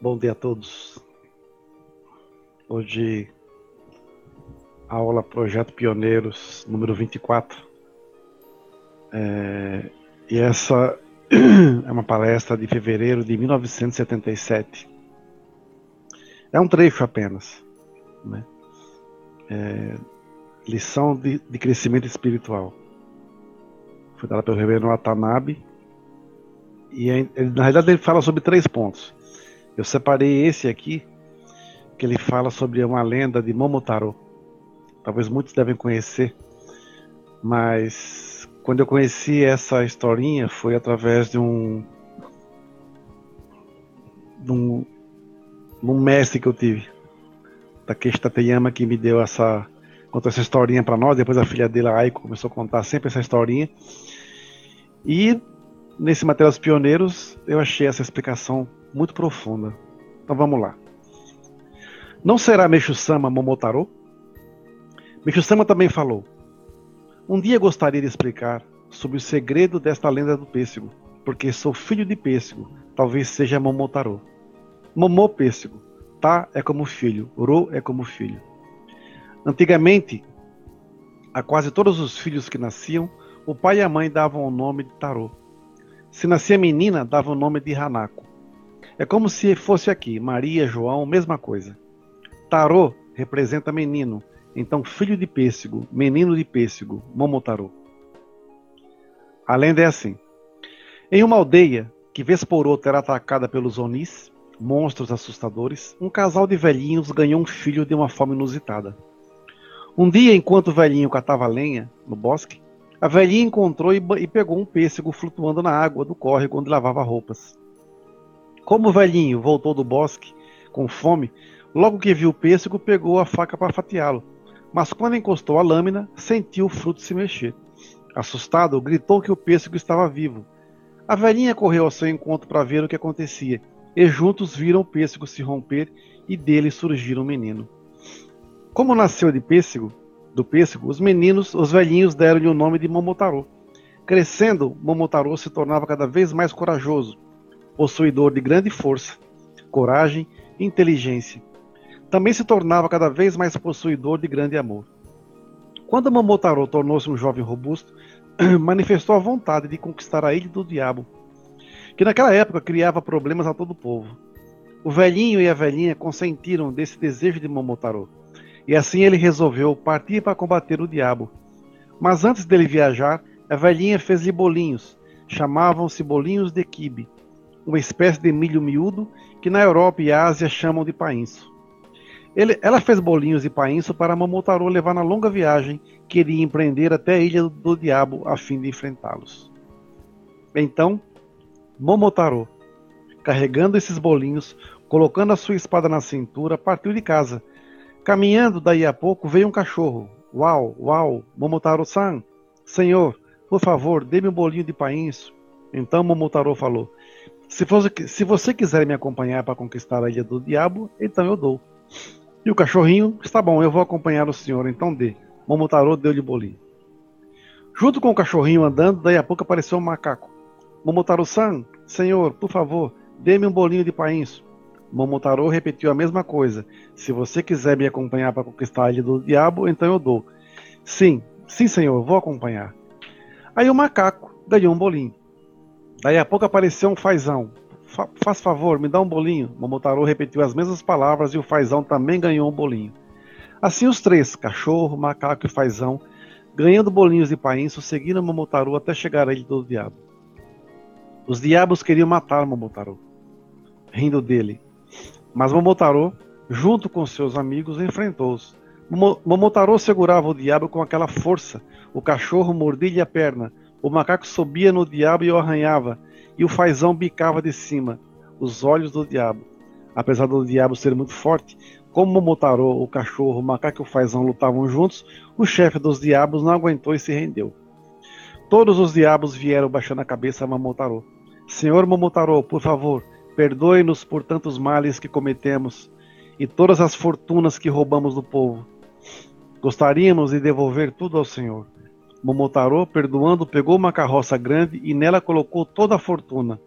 Bom dia a todos. Hoje, aula Projeto Pioneiros, número 24. É, e essa é uma palestra de fevereiro de 1977. É um trecho apenas. Né? É, lição de, de, crescimento espiritual. Foi dada pelo reverendo Watanabe. E é, na realidade ele fala sobre três pontos. Eu separei esse aqui, que ele fala sobre uma lenda de Momotaro. Talvez muitos devem conhecer, mas quando eu conheci essa historinha foi através de um de um, de um mestre que eu tive, Takeshi Tateyama, que me deu essa contou essa historinha para nós. Depois a filha dele, a Aiko, começou a contar sempre essa historinha. E nesse Materiais Pioneiros eu achei essa explicação muito profunda. Então vamos lá. Não será Meixo-sama Momotaro? Meixo-sama também falou. Um dia gostaria de explicar sobre o segredo desta lenda do pêssego, porque sou filho de pêssego, talvez seja Momotaro. Momô pêssego, tá é como filho, ro é como filho. Antigamente, a quase todos os filhos que nasciam, o pai e a mãe davam o nome de Tarô. Se nascia menina, davam o nome de Hanako. É como se fosse aqui, Maria, João, mesma coisa. Tarô representa menino, então filho de pêssego, menino de pêssego, Momotaro. A lenda é assim. Em uma aldeia que vez por outra era atacada pelos Onis, monstros assustadores, um casal de velhinhos ganhou um filho de uma forma inusitada. Um dia, enquanto o velhinho catava lenha no bosque, a velhinha encontrou e, e pegou um pêssego flutuando na água do córrego onde lavava roupas. Como o velhinho voltou do bosque com fome, logo que viu o pêssego, pegou a faca para fatiá-lo. Mas quando encostou a lâmina, sentiu o fruto se mexer. Assustado, gritou que o pêssego estava vivo. A velhinha correu ao seu encontro para ver o que acontecia, e juntos viram o pêssego se romper e dele surgir um menino. Como nasceu de pêssego, do pêssego, os meninos, os velhinhos deram-lhe o nome de Momotaro. Crescendo, Momotaro se tornava cada vez mais corajoso possuidor de grande força, coragem e inteligência. Também se tornava cada vez mais possuidor de grande amor. Quando Momotaro tornou-se um jovem robusto, manifestou a vontade de conquistar a Ilha do Diabo, que naquela época criava problemas a todo o povo. O velhinho e a velhinha consentiram desse desejo de Momotaro, e assim ele resolveu partir para combater o diabo. Mas antes dele viajar, a velhinha fez-lhe bolinhos, chamavam-se bolinhos de quibe, uma espécie de milho miúdo que na Europa e Ásia chamam de painço. Ele, ela fez bolinhos de painço para Momotaro levar na longa viagem que iria empreender até a Ilha do Diabo a fim de enfrentá-los. Então, Momotaro, carregando esses bolinhos, colocando a sua espada na cintura, partiu de casa. Caminhando daí a pouco veio um cachorro. Uau, uau, Momotaro-san, senhor, por favor, dê-me um bolinho de painço. Então Momotaro falou: se, fosse, se você quiser me acompanhar para conquistar a ilha do diabo, então eu dou. E o cachorrinho, está bom, eu vou acompanhar o senhor, então dê. Momotaro deu-lhe bolinho. Junto com o cachorrinho andando, daí a pouco apareceu um macaco. Momotaro-san, senhor, por favor, dê-me um bolinho de painço. Momotaro repetiu a mesma coisa. Se você quiser me acompanhar para conquistar a ilha do diabo, então eu dou. Sim, sim, senhor, vou acompanhar. Aí o macaco ganhou um bolinho. Daí a pouco apareceu um fazão. Fa faz favor, me dá um bolinho. Momotaro repetiu as mesmas palavras e o fazão também ganhou um bolinho. Assim os três, cachorro, macaco e fazão, ganhando bolinhos de painço, seguiram Momotaro até chegar à ilha do diabo. Os diabos queriam matar Momotaro, rindo dele. Mas Momotaro, junto com seus amigos, enfrentou-os. Momotaro segurava o diabo com aquela força. O cachorro mordia a perna, o macaco subia no diabo e o arranhava, e o fazão bicava de cima os olhos do diabo. Apesar do diabo ser muito forte, como Momotaro, o cachorro, o macaco e o fazão lutavam juntos, o chefe dos diabos não aguentou e se rendeu. Todos os diabos vieram baixando a cabeça a Momotaro. Senhor Momotaro, por favor, perdoe-nos por tantos males que cometemos e todas as fortunas que roubamos do povo. Gostaríamos de devolver tudo ao Senhor. Momotaro, perdoando, pegou uma carroça grande e nela colocou toda a fortuna,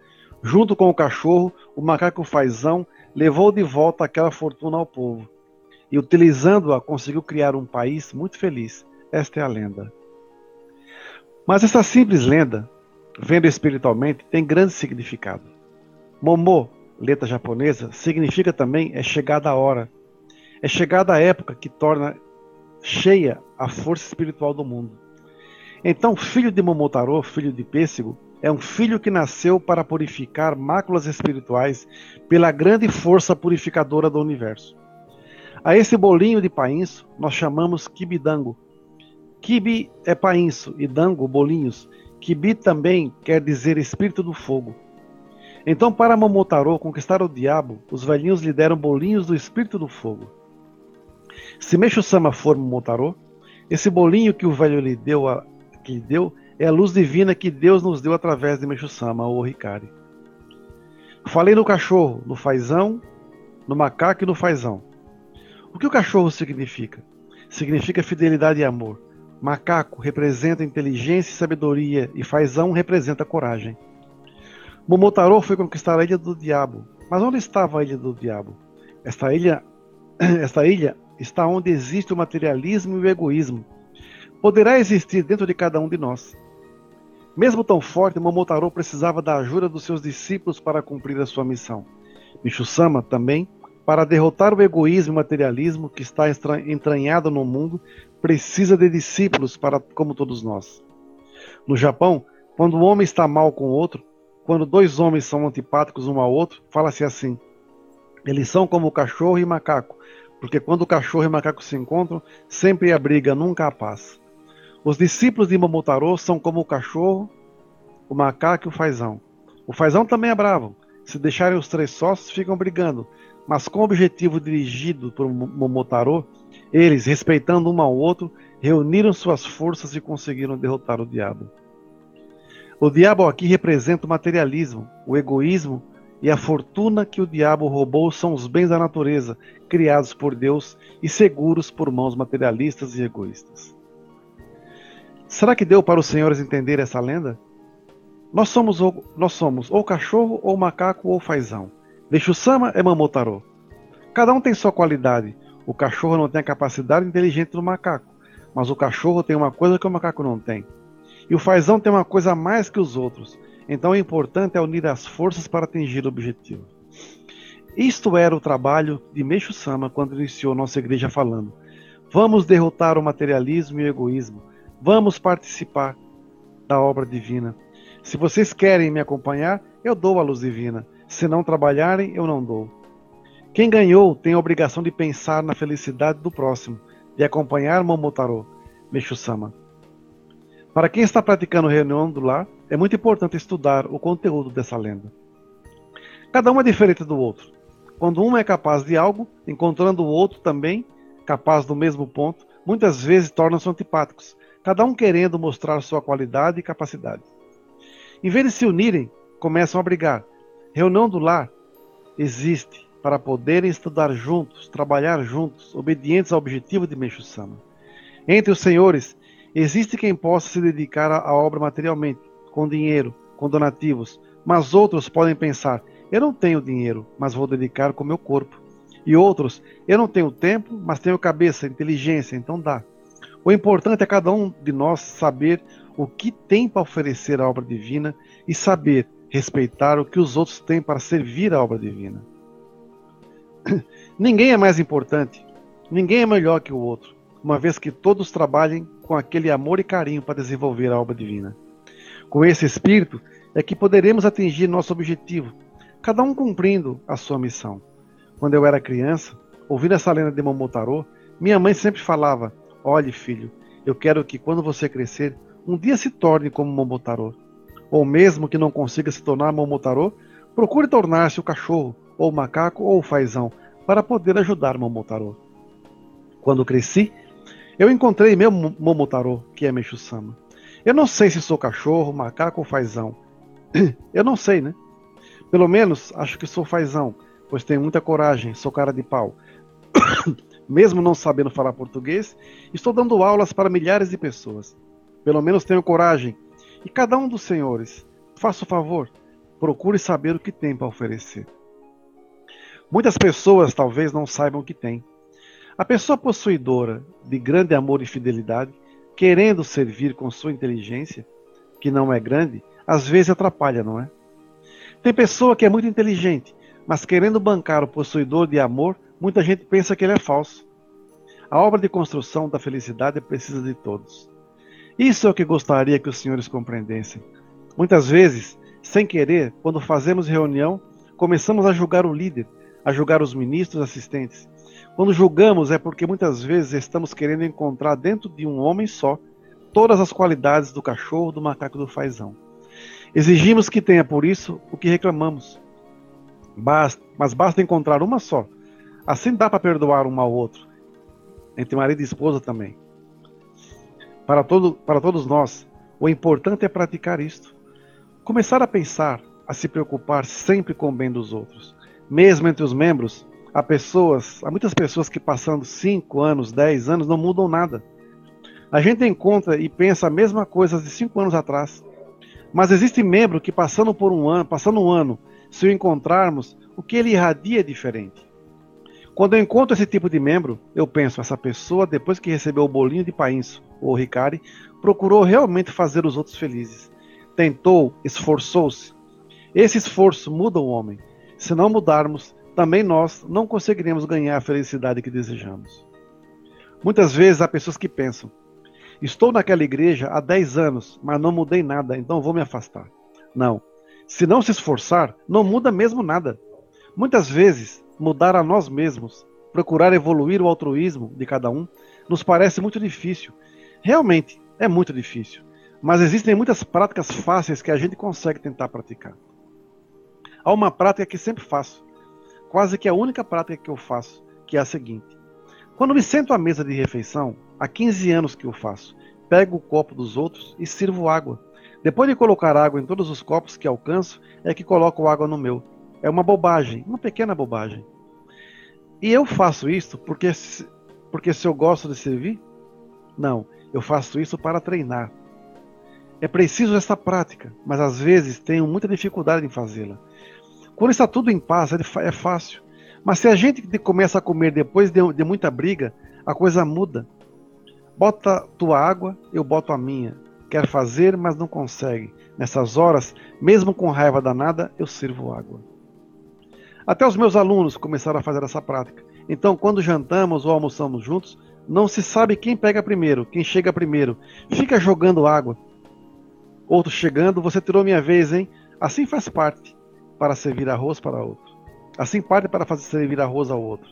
Junto com o cachorro, o macaco fazão levou de volta aquela fortuna ao povo e, utilizando-a, conseguiu criar um país muito feliz. Esta é a lenda. Mas essa simples lenda, vendo espiritualmente, tem grande significado. Momô, letra japonesa, significa também é chegada a hora. É chegada a época que torna cheia a força espiritual do mundo. Então, filho de Momotaro, filho de Pêssego, é um filho que nasceu para purificar máculas espirituais pela grande força purificadora do universo. A esse bolinho de painço nós chamamos kibidango. Kibi é painço e dango bolinhos. Kibi também quer dizer espírito do fogo. Então, para Momotaro conquistar o diabo, os velhinhos lhe deram bolinhos do espírito do fogo. Se Meixo-sama for Momotaro, esse bolinho que o velho lhe deu, a, que deu é a luz divina que Deus nos deu através de Meixo-sama, ou Ricari. Falei no cachorro, no fazão, no macaco e no fazão. O que o cachorro significa? Significa fidelidade e amor. Macaco representa inteligência e sabedoria, e fazão representa coragem. Momotaro foi conquistar a ilha do diabo. Mas onde estava a ilha do diabo? Esta ilha, esta ilha está onde existe o materialismo e o egoísmo. Poderá existir dentro de cada um de nós. Mesmo tão forte, Momotaro precisava da ajuda dos seus discípulos para cumprir a sua missão. Micho-sama também, para derrotar o egoísmo e materialismo que está entranhado no mundo, precisa de discípulos para como todos nós. No Japão, quando um homem está mal com outro, quando dois homens são antipáticos um ao outro, fala-se assim: eles são como cachorro e macaco, porque quando o cachorro e o macaco se encontram, sempre há briga, nunca há paz. Os discípulos de Momotaro são como o cachorro, o macaco e o fazão. O fazão também é bravo. Se deixarem os três sócios, ficam brigando. Mas com o objetivo dirigido por Momotaro, eles, respeitando um ao outro, reuniram suas forças e conseguiram derrotar o diabo. O diabo aqui representa o materialismo, o egoísmo e a fortuna que o diabo roubou são os bens da natureza, criados por Deus e seguros por mãos materialistas e egoístas. Será que deu para os senhores entender essa lenda? Nós somos, ou, nós somos ou cachorro, ou macaco, ou fazão. Deixo-sama é Mamotaro. Cada um tem sua qualidade. O cachorro não tem a capacidade inteligente do macaco, mas o cachorro tem uma coisa que o macaco não tem. E o fazão tem uma coisa a mais que os outros. Então o importante é unir as forças para atingir o objetivo. Isto era o trabalho de Meixo Sama quando iniciou nossa igreja falando: Vamos derrotar o materialismo e o egoísmo. Vamos participar da obra divina. Se vocês querem me acompanhar, eu dou a luz divina. Se não trabalharem, eu não dou. Quem ganhou tem a obrigação de pensar na felicidade do próximo, de acompanhar Momotaro, Meixo Sama. Para quem está praticando reunião do lar, é muito importante estudar o conteúdo dessa lenda. Cada um é diferente do outro. Quando um é capaz de algo, encontrando o outro também capaz do mesmo ponto, muitas vezes tornam-se antipáticos, cada um querendo mostrar sua qualidade e capacidade. Em vez de se unirem, começam a brigar. Reunião do lar existe para poderem estudar juntos, trabalhar juntos, obedientes ao objetivo de Meixo Sama. Entre os senhores Existe quem possa se dedicar à obra materialmente, com dinheiro, com donativos, mas outros podem pensar: eu não tenho dinheiro, mas vou dedicar com meu corpo. E outros: eu não tenho tempo, mas tenho cabeça, inteligência, então dá. O importante é cada um de nós saber o que tem para oferecer à obra divina e saber respeitar o que os outros têm para servir à obra divina. Ninguém é mais importante, ninguém é melhor que o outro, uma vez que todos trabalhem com aquele amor e carinho para desenvolver a obra divina. Com esse espírito é que poderemos atingir nosso objetivo, cada um cumprindo a sua missão. Quando eu era criança, ouvindo essa lenda de Momotaro, minha mãe sempre falava: Olhe, filho, eu quero que quando você crescer, um dia se torne como Momotaro. Ou mesmo que não consiga se tornar Momotaro, procure tornar-se o cachorro, ou o macaco, ou o fazão, para poder ajudar Momotaro. Quando cresci, eu encontrei meu Momotaro, que é Meixo-sama. Eu não sei se sou cachorro, macaco ou fazão. Eu não sei, né? Pelo menos acho que sou fazão, pois tenho muita coragem, sou cara de pau. Mesmo não sabendo falar português, estou dando aulas para milhares de pessoas. Pelo menos tenho coragem. E cada um dos senhores, faça o favor, procure saber o que tem para oferecer. Muitas pessoas talvez não saibam o que tem. A pessoa possuidora de grande amor e fidelidade, querendo servir com sua inteligência, que não é grande, às vezes atrapalha, não é? Tem pessoa que é muito inteligente, mas querendo bancar o possuidor de amor, muita gente pensa que ele é falso. A obra de construção da felicidade precisa de todos. Isso é o que gostaria que os senhores compreendessem. Muitas vezes, sem querer, quando fazemos reunião, começamos a julgar o líder, a julgar os ministros assistentes. Quando julgamos é porque muitas vezes estamos querendo encontrar dentro de um homem só todas as qualidades do cachorro, do macaco do fazão. Exigimos que tenha por isso o que reclamamos. Basta, mas basta encontrar uma só. Assim dá para perdoar um ao outro. Entre marido e esposa também. Para, todo, para todos nós, o importante é praticar isto. Começar a pensar, a se preocupar sempre com o bem dos outros. Mesmo entre os membros, há pessoas, há muitas pessoas que passando 5 anos, 10 anos, não mudam nada. A gente encontra e pensa a mesma coisa de 5 anos atrás. Mas existe membro que passando por um ano, passando um ano, se o encontrarmos, o que ele irradia é diferente. Quando eu encontro esse tipo de membro, eu penso, essa pessoa, depois que recebeu o bolinho de painço ou ricari, procurou realmente fazer os outros felizes. Tentou, esforçou-se. Esse esforço muda o homem. Se não mudarmos, também nós não conseguiremos ganhar a felicidade que desejamos. Muitas vezes há pessoas que pensam: Estou naquela igreja há 10 anos, mas não mudei nada, então vou me afastar. Não. Se não se esforçar, não muda mesmo nada. Muitas vezes, mudar a nós mesmos, procurar evoluir o altruísmo de cada um, nos parece muito difícil. Realmente, é muito difícil. Mas existem muitas práticas fáceis que a gente consegue tentar praticar. Há uma prática que sempre faço, quase que a única prática que eu faço, que é a seguinte: quando me sento à mesa de refeição, há 15 anos que eu faço, pego o copo dos outros e sirvo água. Depois de colocar água em todos os copos que alcanço, é que coloco água no meu. É uma bobagem, uma pequena bobagem. E eu faço isso porque, porque se eu gosto de servir? Não, eu faço isso para treinar. É preciso essa prática, mas às vezes tenho muita dificuldade em fazê-la. Quando está tudo em paz, é fácil. Mas se a gente começa a comer depois de, de muita briga, a coisa muda. Bota tua água, eu boto a minha. Quer fazer, mas não consegue. Nessas horas, mesmo com raiva danada, eu sirvo água. Até os meus alunos começaram a fazer essa prática. Então, quando jantamos ou almoçamos juntos, não se sabe quem pega primeiro, quem chega primeiro. Fica jogando água. Outro chegando, você tirou minha vez, hein? Assim faz parte para servir arroz para outro. Assim parte para fazer servir arroz ao outro.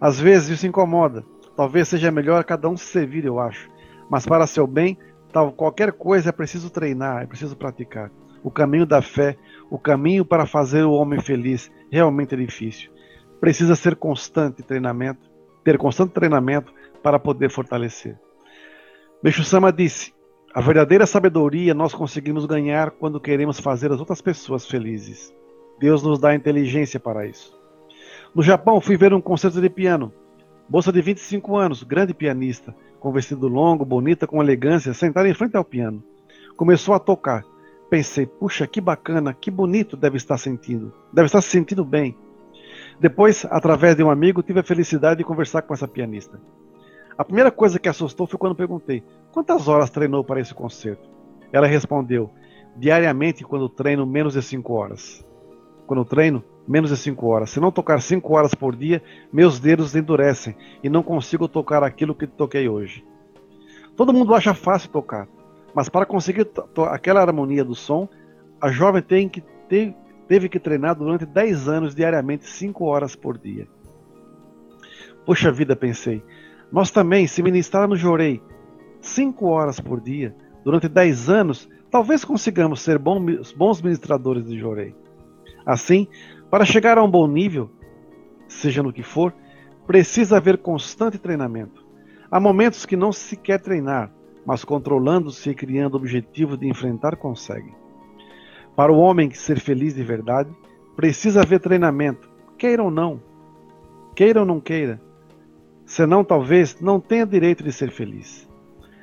Às vezes isso incomoda. Talvez seja melhor cada um se servir, eu acho. Mas para seu bem, tal qualquer coisa é preciso treinar, é preciso praticar. O caminho da fé, o caminho para fazer o homem feliz, realmente é difícil. Precisa ser constante treinamento, ter constante treinamento para poder fortalecer. Meixo Sama disse: a verdadeira sabedoria nós conseguimos ganhar quando queremos fazer as outras pessoas felizes. Deus nos dá inteligência para isso. No Japão, fui ver um concerto de piano. Moça de 25 anos, grande pianista, com vestido longo, bonita, com elegância, sentada em frente ao piano. Começou a tocar. Pensei, puxa, que bacana, que bonito deve estar sentindo. Deve estar se sentindo bem. Depois, através de um amigo, tive a felicidade de conversar com essa pianista. A primeira coisa que assustou foi quando perguntei: quantas horas treinou para esse concerto? Ela respondeu: diariamente, quando treino, menos de 5 horas quando treino, menos de 5 horas. Se não tocar 5 horas por dia, meus dedos endurecem e não consigo tocar aquilo que toquei hoje. Todo mundo acha fácil tocar, mas para conseguir aquela harmonia do som, a jovem tem que teve que treinar durante 10 anos diariamente, 5 horas por dia. Poxa vida, pensei. Nós também, se ministrarmos Jorei 5 horas por dia, durante 10 anos, talvez consigamos ser bons ministradores de Jorei. Assim, para chegar a um bom nível, seja no que for, precisa haver constante treinamento. Há momentos que não se quer treinar, mas controlando-se e criando objetivos de enfrentar consegue. Para o homem ser feliz de verdade, precisa haver treinamento, queira ou não. Queira ou não queira. Senão, talvez, não tenha direito de ser feliz.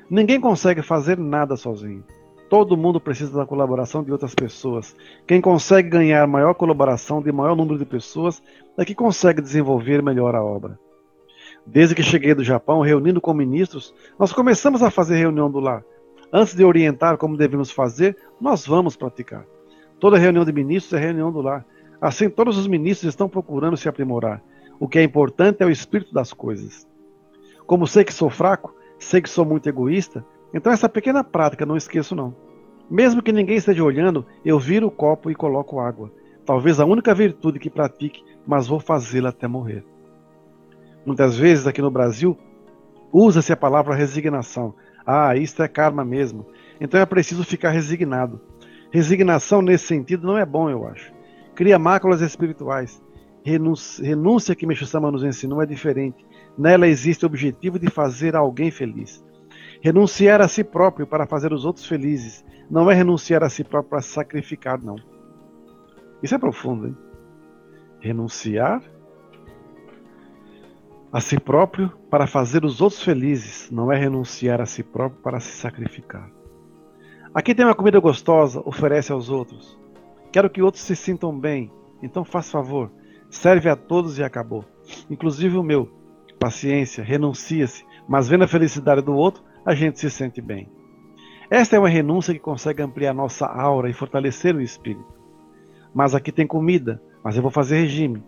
Ninguém consegue fazer nada sozinho. Todo mundo precisa da colaboração de outras pessoas. Quem consegue ganhar maior colaboração de maior número de pessoas é que consegue desenvolver melhor a obra. Desde que cheguei do Japão, reunindo com ministros, nós começamos a fazer reunião do lar. Antes de orientar como devemos fazer, nós vamos praticar. Toda reunião de ministros é reunião do lar. Assim, todos os ministros estão procurando se aprimorar. O que é importante é o espírito das coisas. Como sei que sou fraco, sei que sou muito egoísta, então essa pequena prática não esqueço não. Mesmo que ninguém esteja olhando, eu viro o copo e coloco água. Talvez a única virtude que pratique, mas vou fazê-la até morrer. Muitas vezes aqui no Brasil, usa-se a palavra resignação. Ah, isto é karma mesmo. Então é preciso ficar resignado. Resignação nesse sentido não é bom, eu acho. Cria máculas espirituais. Renúncia, que Meixo Sama nos ensinou é diferente. Nela existe o objetivo de fazer alguém feliz. Renunciar a si próprio para fazer os outros felizes não é renunciar a si próprio para sacrificar, não. Isso é profundo, hein? Renunciar a si próprio para fazer os outros felizes não é renunciar a si próprio para se sacrificar. Aqui tem uma comida gostosa, oferece aos outros. Quero que outros se sintam bem, então faz favor, serve a todos e acabou. Inclusive o meu. Paciência, renuncia-se, mas vendo a felicidade do outro, a gente se sente bem. Esta é uma renúncia que consegue ampliar nossa aura e fortalecer o espírito. Mas aqui tem comida, mas eu vou fazer regime.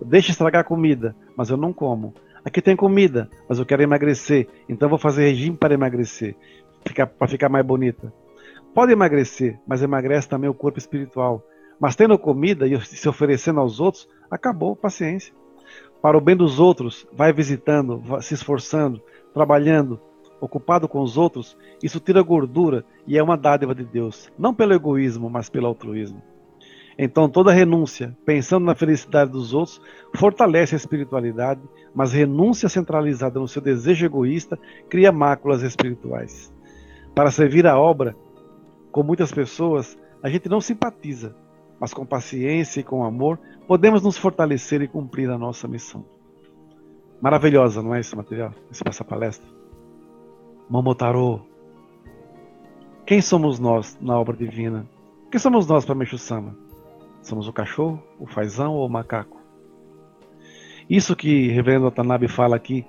Deixa estragar a comida, mas eu não como. Aqui tem comida, mas eu quero emagrecer, então vou fazer regime para emagrecer, para ficar mais bonita. Pode emagrecer, mas emagrece também o corpo espiritual. Mas tendo comida e se oferecendo aos outros, acabou, paciência. Para o bem dos outros, vai visitando, se esforçando, trabalhando, ocupado com os outros, isso tira gordura e é uma dádiva de Deus, não pelo egoísmo, mas pelo altruísmo. Então, toda renúncia, pensando na felicidade dos outros, fortalece a espiritualidade, mas renúncia centralizada no seu desejo egoísta cria máculas espirituais. Para servir a obra, com muitas pessoas, a gente não simpatiza, mas com paciência e com amor, podemos nos fortalecer e cumprir a nossa missão. Maravilhosa, não é esse material? Essa palestra? Momotaro. Quem somos nós na obra divina? Quem somos nós para Meixo Sama? Somos o cachorro, o fazão ou o macaco? Isso que o reverendo Watanabe fala aqui,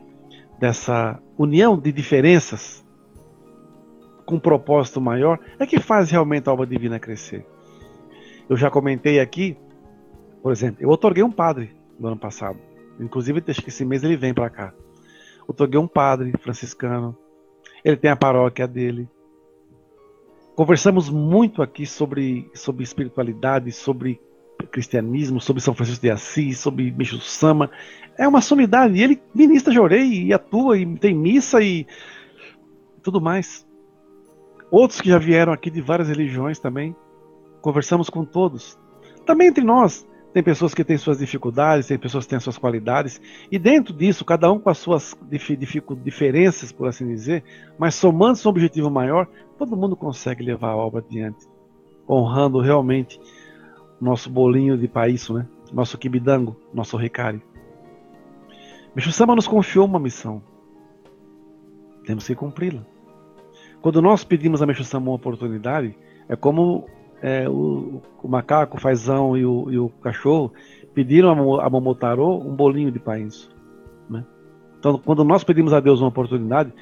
dessa união de diferenças com um propósito maior, é que faz realmente a obra divina crescer. Eu já comentei aqui, por exemplo, eu otorguei um padre no ano passado. Inclusive, acho que esse mês ele vem para cá. Otorguei um padre franciscano ele tem a paróquia dele. Conversamos muito aqui sobre, sobre espiritualidade, sobre cristianismo, sobre São Francisco de Assis, sobre Micho Sama. É uma sumidade. E ele ministra Jorei e atua e tem missa e tudo mais. Outros que já vieram aqui de várias religiões também. Conversamos com todos. Também entre nós. Tem pessoas que têm suas dificuldades, tem pessoas que têm suas qualidades, e dentro disso, cada um com as suas diferenças, por assim dizer, mas somando-se um objetivo maior, todo mundo consegue levar a obra adiante, honrando realmente nosso bolinho de país, né? nosso kibidango, nosso recari. Meixo Sama nos confiou uma missão. Temos que cumpri-la. Quando nós pedimos a Meixo Sama uma oportunidade, é como é, o, o, macaco, o fazão e o, e o cachorro pediram a, Momotaro um bolinho de painço. Né? Então, quando nós pedimos a Deus uma oportunidade,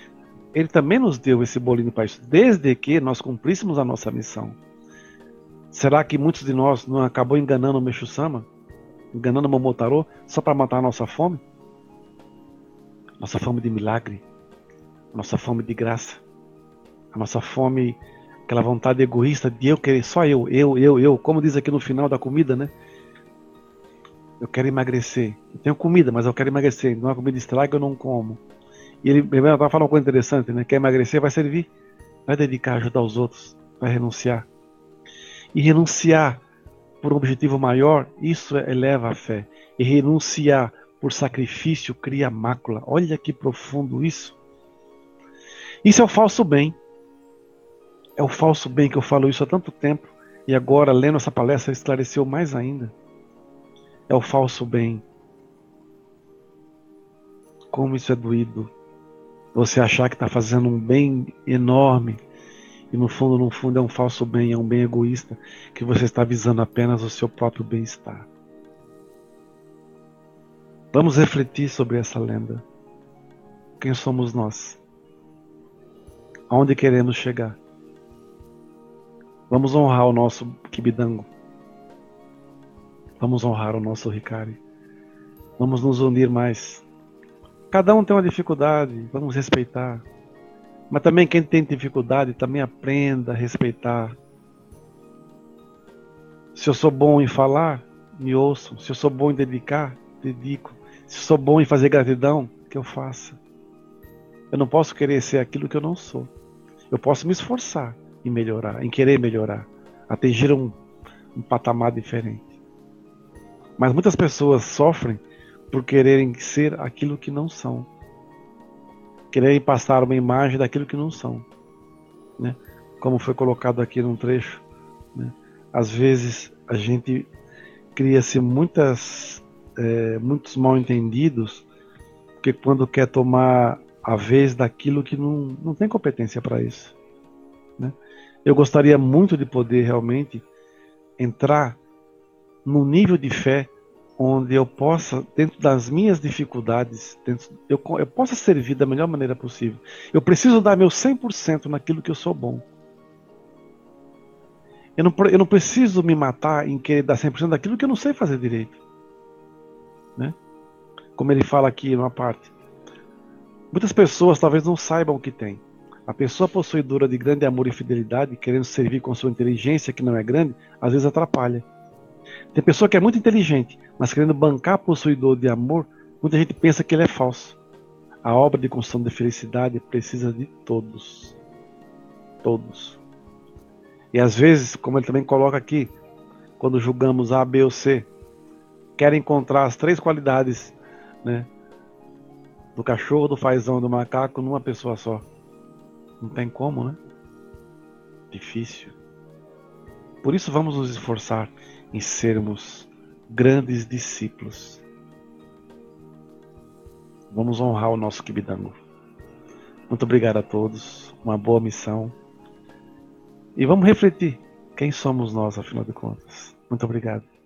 Ele também nos deu esse bolinho de painço, desde que nós cumpríssemos a nossa missão. Será que muitos de nós não acabou enganando o Meixo-sama? Enganando o Momotaro só para matar a nossa fome? Nossa fome de milagre, nossa fome de graça, a nossa fome aquela vontade egoísta de eu querer só eu, eu, eu, eu, como diz aqui no final da comida, né? Eu quero emagrecer. Eu tenho comida, mas eu quero emagrecer. Não é comida estraga, eu não como. E ele vai falar uma coisa interessante, né? Quer emagrecer, vai servir, vai dedicar ajudar os outros, vai renunciar. E renunciar por um objetivo maior, isso eleva a fé. E renunciar por sacrifício cria mácula. Olha que profundo isso. Isso é o falso bem. É o falso bem que eu falo isso há tanto tempo e agora, lendo essa palestra, esclareceu mais ainda. É o falso bem. Como isso é doído. Você achar que está fazendo um bem enorme E no fundo, no fundo, é um falso bem, é um bem egoísta, que você está visando apenas o seu próprio bem-estar. Vamos refletir sobre essa lenda. Quem somos nós? Aonde queremos chegar? Vamos honrar o nosso Kibidango. Vamos honrar o nosso Ricari. Vamos nos unir mais. Cada um tem uma dificuldade, vamos respeitar. Mas também quem tem dificuldade, também aprenda a respeitar. Se eu sou bom em falar, me ouçam. Se eu sou bom em dedicar, dedico. Se eu sou bom em fazer gratidão, que eu faça. Eu não posso querer ser aquilo que eu não sou. Eu posso me esforçar em melhorar, em querer melhorar, atingir um, um patamar diferente. Mas muitas pessoas sofrem por quererem ser aquilo que não são quererem passar uma imagem daquilo que não são, né? Como foi colocado aqui num trecho, né? Às vezes a gente cria-se muitas, é, muitos mal entendidos, porque quando quer tomar a vez daquilo que não, não tem competência para isso, né? Eu gostaria muito de poder realmente entrar no nível de fé onde eu possa, dentro das minhas dificuldades, dentro, eu, eu possa servir da melhor maneira possível. Eu preciso dar meu 100% naquilo que eu sou bom. Eu não, eu não preciso me matar em querer dar 100% daquilo que eu não sei fazer direito. Né? Como ele fala aqui numa parte. Muitas pessoas talvez não saibam o que tem. A pessoa possuidora de grande amor e fidelidade, querendo servir com sua inteligência, que não é grande, às vezes atrapalha. Tem pessoa que é muito inteligente, mas querendo bancar possuidor de amor, muita gente pensa que ele é falso. A obra de construção de felicidade precisa de todos. Todos. E às vezes, como ele também coloca aqui, quando julgamos A, B ou C, quer encontrar as três qualidades né, do cachorro, do fazão, do macaco numa pessoa só. Não tem como, né? Difícil. Por isso vamos nos esforçar em sermos grandes discípulos. Vamos honrar o nosso Kibidango. Muito obrigado a todos, uma boa missão. E vamos refletir quem somos nós, afinal de contas. Muito obrigado.